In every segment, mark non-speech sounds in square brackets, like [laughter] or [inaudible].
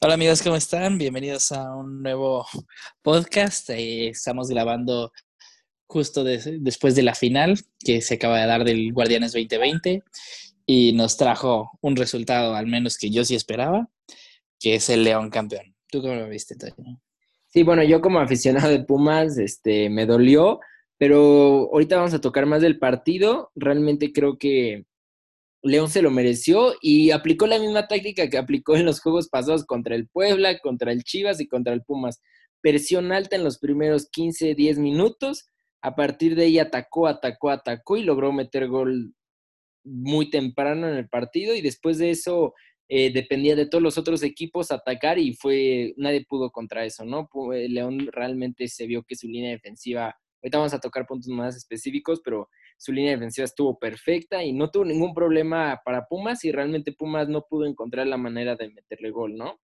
Hola amigos, ¿cómo están? Bienvenidos a un nuevo podcast. Eh, estamos grabando justo después de la final que se acaba de dar del Guardianes 2020 y nos trajo un resultado, al menos que yo sí esperaba, que es el León campeón. ¿Tú cómo lo viste, Toño? Sí, bueno, yo como aficionado de Pumas, este, me dolió, pero ahorita vamos a tocar más del partido. Realmente creo que León se lo mereció y aplicó la misma táctica que aplicó en los juegos pasados contra el Puebla, contra el Chivas y contra el Pumas. Presión alta en los primeros 15, 10 minutos. A partir de ahí atacó, atacó, atacó y logró meter gol muy temprano en el partido y después de eso eh, dependía de todos los otros equipos atacar y fue nadie pudo contra eso, ¿no? Eh, León realmente se vio que su línea defensiva, ahorita vamos a tocar puntos más específicos, pero su línea defensiva estuvo perfecta y no tuvo ningún problema para Pumas y realmente Pumas no pudo encontrar la manera de meterle gol, ¿no?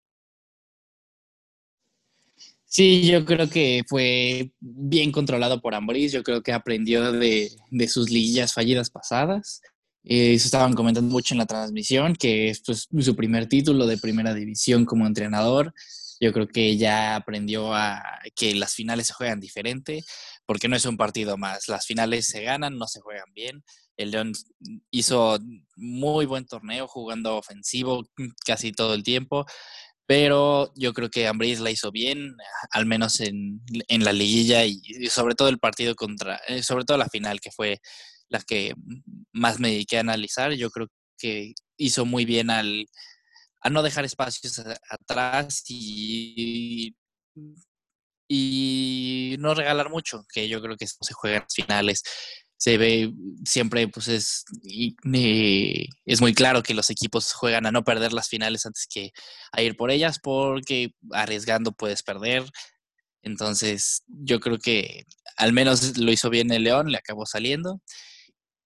Sí, yo creo que fue bien controlado por Ambriz, yo creo que aprendió de, sus liguillas fallidas pasadas. Eh, eso estaban comentando mucho en la transmisión, que es pues, su primer título de primera división como entrenador. Yo creo que ya aprendió a que las finales se juegan diferente, porque no es un partido más. Las finales se ganan, no se juegan bien. El León hizo muy buen torneo jugando ofensivo casi todo el tiempo, pero yo creo que Ambris la hizo bien, al menos en, en la liguilla y, sobre todo el partido contra, eh, sobre todo la final que fue la que más me dediqué a analizar. Yo creo que hizo muy bien al a no dejar espacios atrás y, y no regalar mucho, que yo creo que se juega en finales. Se ve siempre, pues es, es muy claro que los equipos juegan a no perder las finales antes que a ir por ellas, porque arriesgando puedes perder. Entonces, yo creo que al menos lo hizo bien el León, le acabó saliendo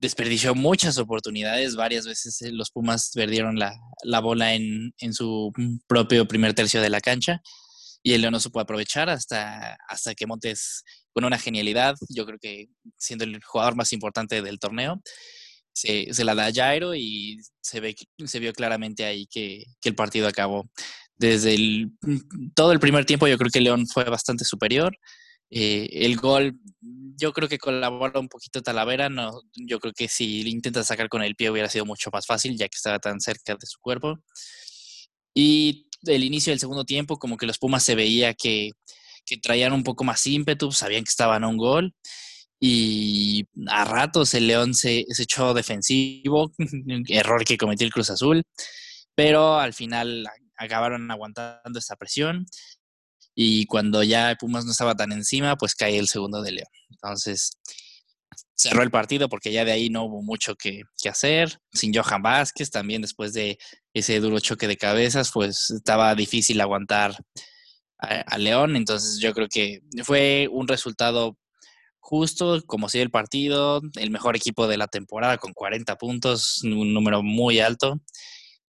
desperdició muchas oportunidades. Varias veces eh, los Pumas perdieron la, bola en, su propio primer tercio de la cancha y el León no supo aprovechar hasta, hasta que Montes, con una genialidad, yo creo que siendo el jugador más importante del torneo, se, la da a Jairo y se, ve, se vio claramente ahí que, el partido acabó. Desde todo el primer tiempo yo creo que León fue bastante superior. Eh, el gol, yo creo que colabora un poquito Talavera. No, yo creo que si intenta sacar con el pie hubiera sido mucho más fácil, ya que estaba tan cerca de su cuerpo. Y el inicio del segundo tiempo, como que los Pumas se veía que, que traían un poco más ímpetu, sabían que estaban a un gol. Y a ratos el León se, se echó defensivo, [laughs] error que cometió el Cruz Azul, pero al final acabaron aguantando esa presión y cuando ya Pumas no estaba tan encima, pues cae el segundo de León. Entonces, cerró el partido porque ya de ahí no hubo mucho que, hacer. Sin Johan Vázquez, también después de ese duro choque de cabezas, pues estaba difícil aguantar a, León. Entonces, yo creo que fue un resultado justo, como si el partido, el mejor equipo de la temporada con 40 puntos, un número muy alto.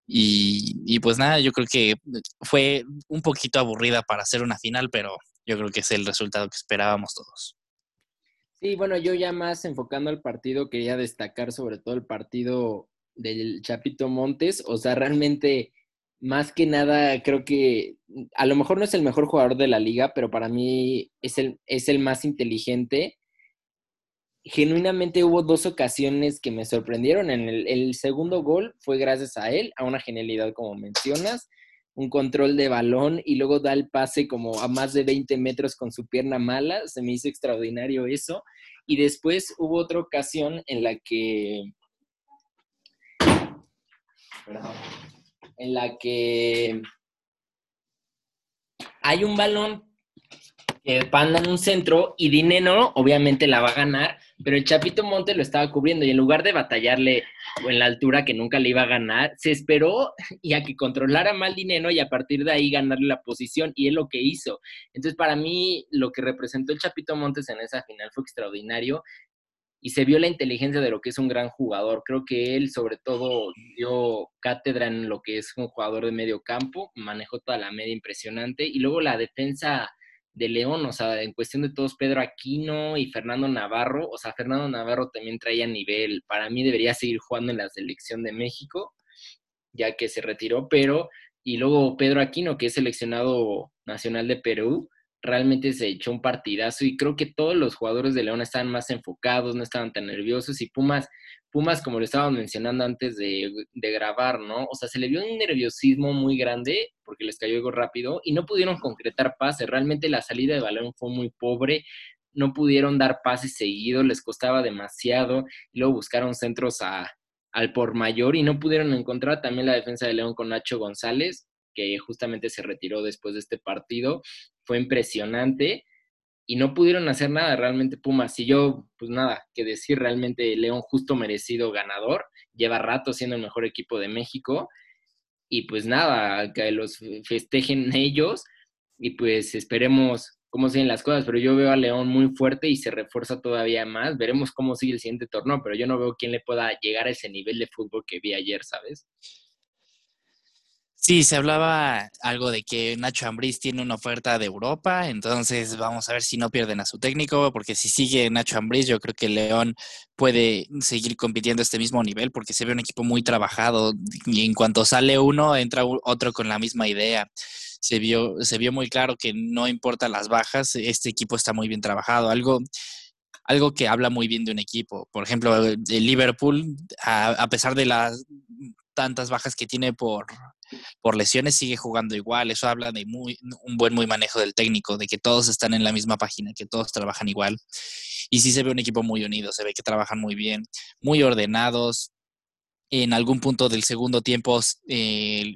Y, pues nada, yo creo que fue un poquito aburrida para hacer una final, pero yo creo que es el resultado que esperábamos todos. Sí, bueno, yo ya más enfocando al partido, quería destacar sobre todo el partido del Chapito Montes. O sea, realmente, más que nada, creo que a lo mejor no es el mejor jugador de la liga, pero para mí es el, es el más inteligente genuinamente hubo dos ocasiones que me sorprendieron. En el, segundo gol fue gracias a él, a una genialidad como mencionas, un control de balón y luego da el pase como a más de 20 metros con su pierna mala. Se me hizo extraordinario eso. Y después hubo otra ocasión en la que... En la que hay un balón que panda en un centro y Dineno obviamente la va a ganar, pero el Chapito Monte lo estaba cubriendo y en lugar de batallarle en la altura que nunca le iba a ganar, se esperó y a que controlara mal Dineno y a partir de ahí ganarle la posición y es lo que hizo. Entonces para mí lo que representó el Chapito Montes en esa final fue extraordinario y se vio la inteligencia de lo que es un gran jugador. Creo que él sobre todo dio cátedra en lo que es un jugador de medio campo, manejó toda la media impresionante y luego la defensa de León, o sea, en cuestión de todos, Pedro Aquino y Fernando Navarro, o sea, Fernando Navarro también traía nivel, para mí debería seguir jugando en la selección de México, ya que se retiró, pero, y luego Pedro Aquino, que es seleccionado nacional de Perú, realmente se echó un partidazo y creo que todos los jugadores de León estaban más enfocados, no estaban tan nerviosos y Pumas, Pumas como lo estábamos mencionando antes de, grabar, ¿no? O sea, se le vio un nerviosismo muy grande porque les cayó algo rápido y no pudieron concretar pases, realmente la salida de balón fue muy pobre, no pudieron dar pases seguidos, les costaba demasiado y luego buscaron centros a, al por mayor y no pudieron encontrar también la defensa de León con Nacho González, que justamente se retiró después de este partido. Fue impresionante y no pudieron hacer nada realmente Pumas. Y yo, pues nada, que decir, realmente León justo merecido ganador, lleva rato siendo el mejor equipo de México y pues nada, que los festejen [laughs] ellos y pues esperemos cómo siguen las cosas, pero yo veo a León muy fuerte y se refuerza todavía más. Veremos cómo sigue el siguiente torneo, pero yo no veo quién le pueda llegar a ese nivel de fútbol que vi ayer, ¿sabes? Sí, se hablaba algo de que Nacho Ambriz tiene una oferta de Europa, entonces vamos a ver si no pierden a su técnico, porque si sigue Nacho Ambriz, yo creo que León puede seguir compitiendo a este mismo nivel, porque se ve un equipo muy trabajado y en cuanto sale uno, entra otro con la misma idea. Se vio, se vio muy claro que no importa las bajas, este equipo está muy bien trabajado. Algo, algo que habla muy bien de un equipo. Por ejemplo, el Liverpool, a pesar de las tantas bajas que tiene por por lesiones sigue jugando igual. Eso habla de muy, un buen muy manejo del técnico, de que todos están en la misma página, que todos trabajan igual. Y sí se ve un equipo muy unido, se ve que trabajan muy bien, muy ordenados. En algún punto del segundo tiempo, eh,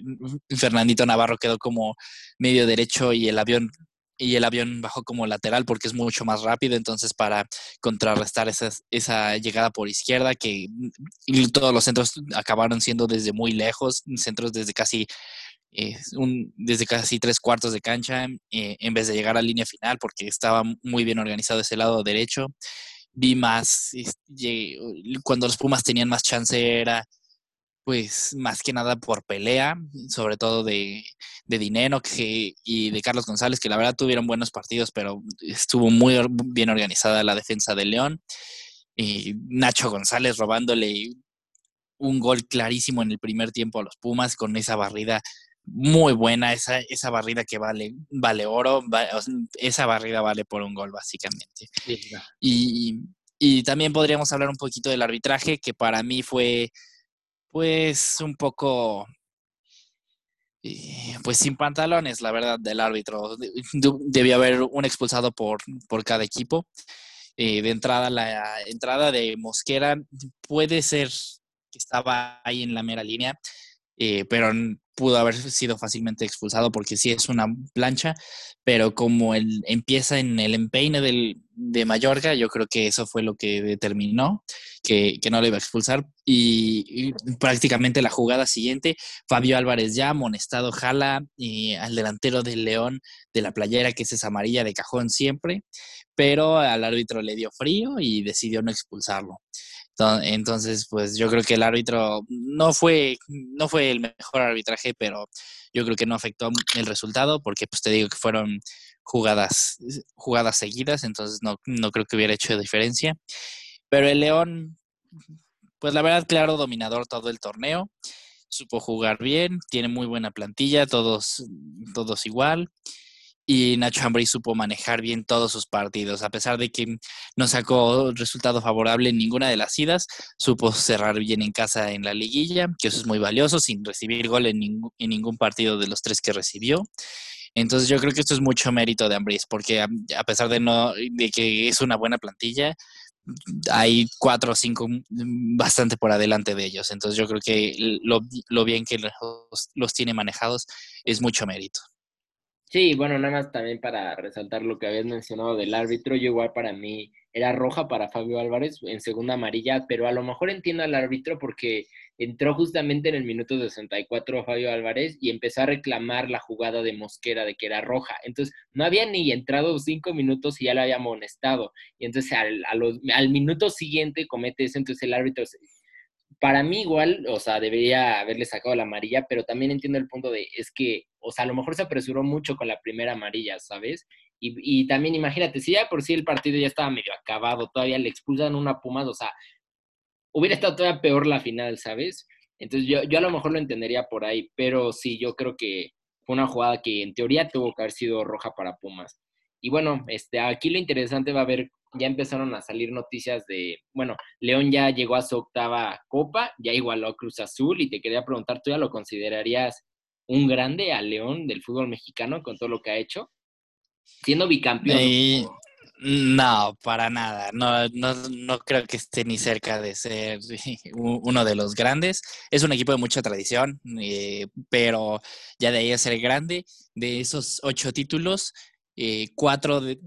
Fernandito Navarro quedó como medio derecho y el avión y el avión bajó como lateral porque es mucho más rápido, entonces para contrarrestar esa, esa llegada por izquierda, que todos los centros acabaron siendo desde muy lejos, centros desde casi, eh, un, desde casi tres cuartos de cancha, eh, en vez de llegar a línea final, porque estaba muy bien organizado ese lado derecho. Vi más, cuando los Pumas tenían más chance era pues más que nada por pelea, sobre todo de, de Dinero que, y de Carlos González, que la verdad tuvieron buenos partidos, pero estuvo muy bien organizada la defensa de León. Y Nacho González robándole un gol clarísimo en el primer tiempo a los Pumas con esa barrida muy buena, esa, esa barrida que vale, vale oro, esa barrida vale por un gol básicamente. y, y también podríamos hablar un poquito del arbitraje, que para mí fue pues un poco, eh, pues sin pantalones, la verdad, del árbitro. Debía haber un expulsado por, por cada equipo. Eh, de entrada, la entrada de Mosquera puede ser que estaba ahí en la mera línea, eh, pero pudo haber sido fácilmente expulsado porque sí es una plancha, pero como él empieza en el empeine del, de Mallorca, yo creo que eso fue lo que determinó que, que no lo iba a expulsar. Y, prácticamente la jugada siguiente, Fabio Álvarez ya, amonestado, jala y al delantero del León de la playera, que es esa amarilla de cajón siempre, pero al árbitro le dio frío y decidió no expulsarlo. Entonces, pues yo creo que el árbitro no fue, no fue el mejor arbitraje, pero yo creo que no afectó el resultado, porque pues te digo que fueron jugadas, jugadas seguidas, entonces no, no creo que hubiera hecho diferencia. Pero el León, pues la verdad, claro, dominador todo el torneo, supo jugar bien, tiene muy buena plantilla, todos, todos igual y Nacho Ambriz supo manejar bien todos sus partidos. A pesar de que no sacó resultado favorable en ninguna de las idas, supo cerrar bien en casa en la liguilla, que eso es muy valioso, sin recibir gol en, ningún partido de los tres que recibió. Entonces yo creo que esto es mucho mérito de Ambriz, porque a, pesar de, no, de que es una buena plantilla, hay cuatro o cinco bastante por adelante de ellos. Entonces yo creo que lo, bien que los tiene manejados es mucho mérito. Sí, bueno, nada más también para resaltar lo que habías mencionado del árbitro, yo igual para mí era roja para Fabio Álvarez en segunda amarilla, pero a lo mejor entiendo al árbitro porque entró justamente en el minuto 64 Fabio Álvarez y empezó a reclamar la jugada de Mosquera de que era roja. Entonces, no había ni entrado cinco minutos y ya lo había amonestado. Y entonces al, al minuto siguiente comete eso, entonces el árbitro para mí igual, o sea, debería haberle sacado la amarilla, pero también entiendo el punto de, es que, o sea, a lo mejor se apresuró mucho con la primera amarilla, ¿sabes? Y, también imagínate, si ya por sí el partido ya estaba medio acabado, todavía le expulsan una Pumas, o sea, hubiera estado todavía peor la final, ¿sabes? Entonces yo, yo a lo mejor lo entendería por ahí, pero sí, yo creo que fue una jugada que en teoría tuvo que haber sido roja para Pumas. Y bueno, este, aquí lo interesante va a ver, ya empezaron a salir noticias de, bueno, León ya llegó a su octava copa, ya igualó a Cruz Azul y te quería preguntar, ¿tú ya lo considerarías un grande a León del fútbol mexicano con todo lo que ha hecho? Siendo bicampeón. no, para nada. No, no, no creo que esté ni cerca de ser [laughs] uno de los grandes. Es un equipo de mucha tradición, eh, pero ya de ahí a ser grande, de esos ocho títulos, eh, cuatro, de,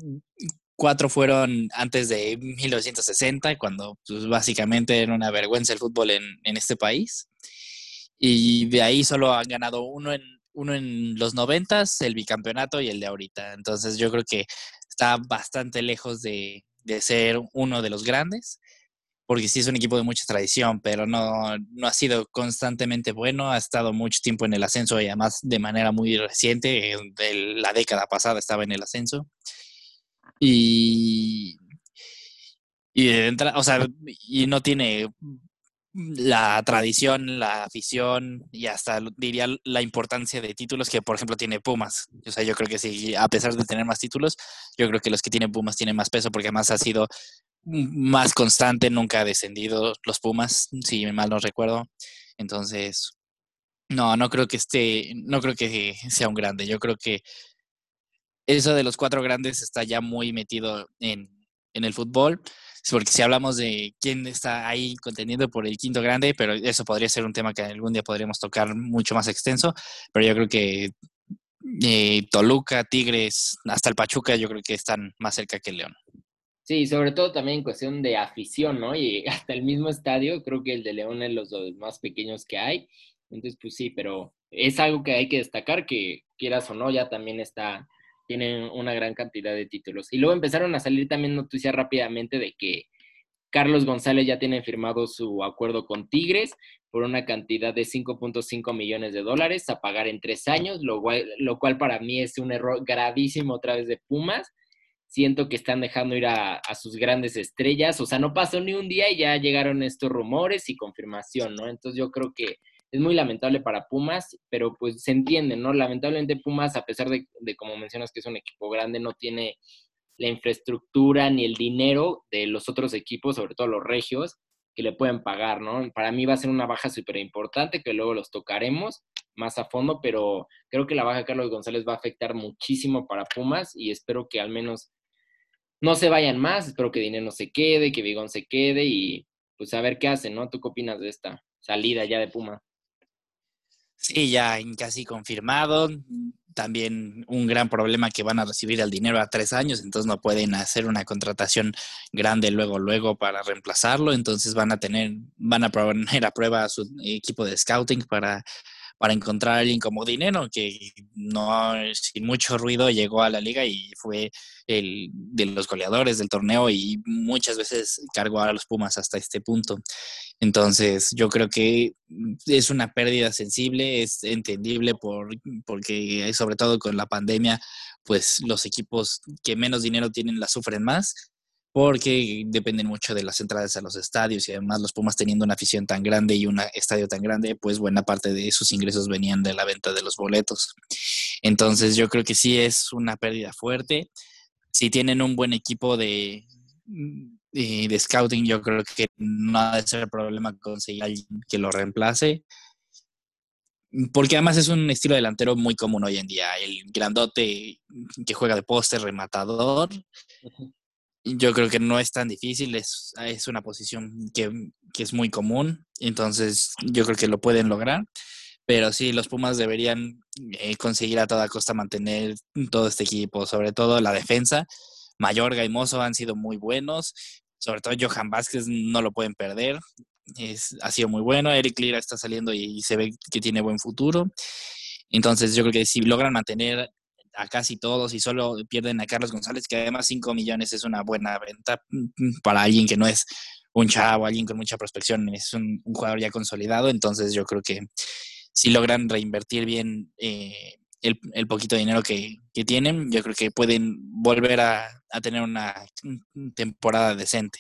cuatro fueron antes de 1960, cuando pues, básicamente era una vergüenza el fútbol en, en este país. Y de ahí solo han ganado uno en, uno en los noventas, el bicampeonato y el de ahorita. Entonces yo creo que está bastante lejos de, de, ser uno de los grandes, porque sí es un equipo de mucha tradición, pero no, no ha sido constantemente bueno, ha estado mucho tiempo en el ascenso y además de manera muy reciente, de la década pasada estaba en el ascenso. Y, y, o sea, y no tiene la tradición, la afición y hasta diría la importancia de títulos que, por ejemplo, tiene Pumas. O sea, yo creo que sí, a pesar de tener más títulos, yo creo que los que tienen Pumas tienen más peso porque además ha sido más constante, nunca ha descendido los Pumas, si mal no recuerdo. Entonces, no, no creo que esté, no creo que sea un grande. Yo creo que eso de los cuatro grandes está ya muy metido en, en el fútbol porque si hablamos de quién está ahí contendiendo por el quinto grande, pero eso podría ser un tema que algún día podríamos tocar mucho más extenso, pero yo creo que eh, Toluca, Tigres, hasta el Pachuca, yo creo que están más cerca que el León. Sí, sobre todo también en cuestión de afición, ¿no? Y [laughs] hasta el mismo estadio, creo que el de León es los más pequeños que hay. Entonces, pues sí, pero es algo que hay que destacar, que quieras o no, ya también está tienen una gran cantidad de títulos. Y luego empezaron a salir también noticias rápidamente de que Carlos González ya tiene firmado su acuerdo con Tigres por una cantidad de 5.5 millones de dólares a pagar en tres años, lo cual, para mí es un error gravísimo otra vez de Pumas. Siento que están dejando ir a sus grandes estrellas, o sea, no pasó ni un día y ya llegaron estos rumores y confirmación, ¿no? Entonces yo creo que es muy lamentable para Pumas, pero pues se entiende, ¿no? Lamentablemente Pumas, a pesar de, como mencionas que es un equipo grande, no tiene la infraestructura ni el dinero de los otros equipos, sobre todo los regios, que le pueden pagar, ¿no? Para mí va a ser una baja súper importante, que luego los tocaremos más a fondo, pero creo que la baja de Carlos González va a afectar muchísimo para Pumas y espero que al menos no se vayan más, espero que Dinero se quede, que Vigón se quede y pues a ver qué hacen, ¿no? ¿Tú qué opinas de esta salida ya de Puma? Sí, ya casi confirmado. También un gran problema que van a recibir el dinero a tres años, entonces no pueden hacer una contratación grande luego, luego para reemplazarlo. Entonces van a tener, van a poner a prueba a su equipo de scouting para, para encontrar a alguien como dinero, que no sin mucho ruido llegó a la liga y fue el de los goleadores del torneo y muchas veces cargó a los Pumas hasta este punto. Entonces, yo creo que es una pérdida sensible, es entendible por, porque sobre todo con la pandemia, pues los equipos que menos dinero tienen la sufren más porque dependen mucho de las entradas a los estadios y además los Pumas teniendo una afición tan grande y un estadio tan grande, pues buena parte de esos ingresos venían de la venta de los boletos. Entonces yo creo que sí es una pérdida fuerte. Si tienen un buen equipo de, y de scouting, yo creo que no ha de ser problema conseguir a alguien que lo reemplace. Porque además es un estilo delantero muy común hoy en día. El grandote que juega de poste, rematador. Yo creo que no es tan difícil, es, es una posición que, que, es muy común. Entonces yo creo que lo pueden lograr. Pero sí, los Pumas deberían eh, conseguir a toda costa mantener todo este equipo, sobre todo la defensa. Mayorga y Mozo han sido muy buenos sobre todo Johan Vázquez no lo pueden perder. Es, ha sido muy bueno. Eric Lira está saliendo y, se ve que tiene buen futuro. Entonces yo creo que si logran mantener a casi todos y solo pierden a Carlos González, que además 5 millones es una buena venta para alguien que no es un chavo, alguien con mucha prospección, es un, jugador ya consolidado. Entonces yo creo que si logran reinvertir bien eh, el, el poquito dinero que, que, tienen, yo creo que pueden volver a, a tener una temporada decente.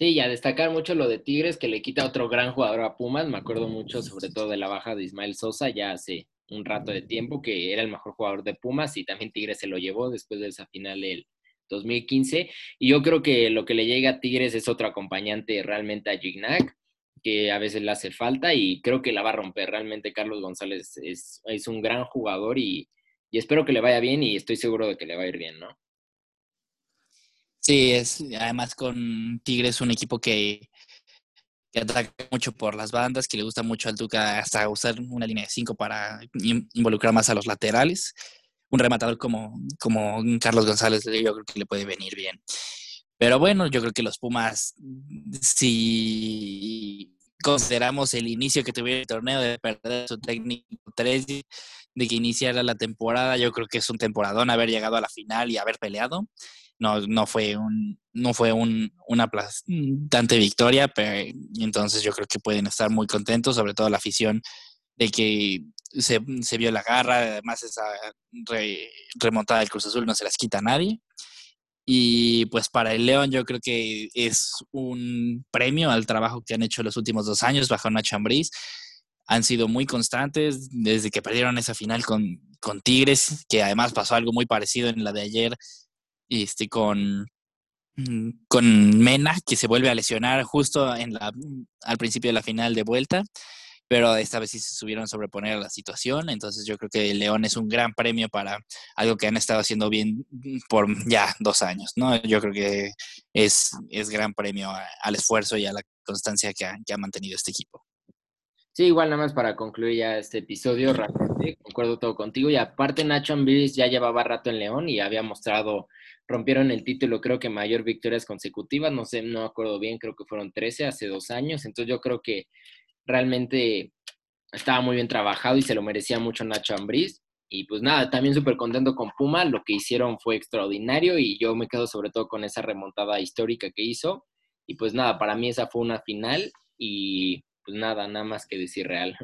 Sí, y a destacar mucho lo de Tigres, que le quita otro gran jugador a Pumas. Me acuerdo mucho, sobre todo, de la baja de Ismael Sosa ya hace un rato de tiempo, que era el mejor jugador de Pumas y también Tigres se lo llevó después de esa final del 2015. Y yo creo que lo que le llega a Tigres es otro acompañante realmente a Gignac, que a veces le hace falta y creo que la va a romper. Realmente Carlos González es, es un gran jugador y, y espero que le vaya bien y estoy seguro de que le va a ir bien, ¿no? Sí, es además con Tigres un equipo que, ataca mucho por las bandas, que le gusta mucho al Tuca hasta usar una línea de cinco para involucrar más a los laterales. Un rematador como, como Carlos González, yo creo que le puede venir bien. Pero bueno, yo creo que los Pumas, si consideramos el inicio que tuvieron el torneo de perder su técnico 3, de que iniciara la temporada, yo creo que es un temporadón haber llegado a la final y haber peleado no, no fue un, no fue un, una aplastante victoria, pero entonces yo creo que pueden estar muy contentos, sobre todo la afición de que se, se vio la garra, además esa remontada del Cruz Azul no se las quita a nadie. Y pues para el León yo creo que es un premio al trabajo que han hecho los últimos dos años bajo Nacho Ambriz. Han sido muy constantes desde que perdieron esa final con, con Tigres, que además pasó algo muy parecido en la de ayer este, con, con Mena, que se vuelve a lesionar justo en la, al principio de la final de vuelta, pero esta vez sí se subieron a sobreponer a la situación, entonces yo creo que León es un gran premio para algo que han estado haciendo bien por ya dos años, ¿no? Yo creo que es, es gran premio al esfuerzo y a la constancia que ha, que ha mantenido este equipo. Sí, igual nada más para concluir ya este episodio, rápidamente, concuerdo todo contigo. Y aparte Nacho Ambriz ya llevaba rato en León y había mostrado rompieron el título, creo que mayor victorias consecutivas, no sé, no acuerdo bien, creo que fueron 13 hace dos años, entonces yo creo que realmente estaba muy bien trabajado y se lo merecía mucho Nacho Ambriz. Y pues nada, también súper contento con Puma, lo que hicieron fue extraordinario y yo me quedo sobre todo con esa remontada histórica que hizo. Y pues nada, para mí esa fue una final y pues nada, nada más que decir real.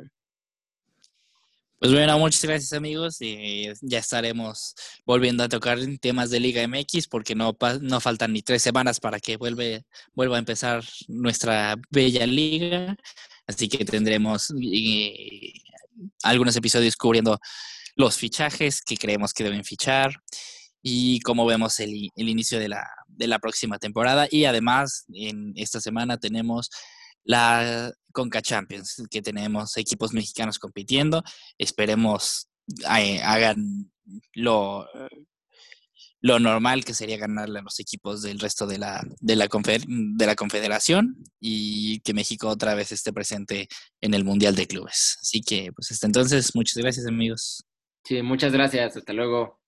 Pues bueno, muchas gracias amigos y ya estaremos volviendo a tocar temas de Liga MX porque no, no faltan ni tres semanas para que vuelve, vuelva a empezar nuestra bella liga. Así que tendremos eh, algunos episodios cubriendo los fichajes que creemos que deben fichar y cómo vemos el, el inicio de la, de la próxima temporada. Y además, en esta semana tenemos la Conca Champions, que tenemos equipos mexicanos compitiendo. Esperemos eh, hagan lo, lo normal que sería ganarle a los equipos del resto de la, de, la de la Confederación y que México otra vez esté presente en el Mundial de Clubes. Así que, pues hasta entonces, muchas gracias amigos. Sí, muchas gracias. Hasta luego.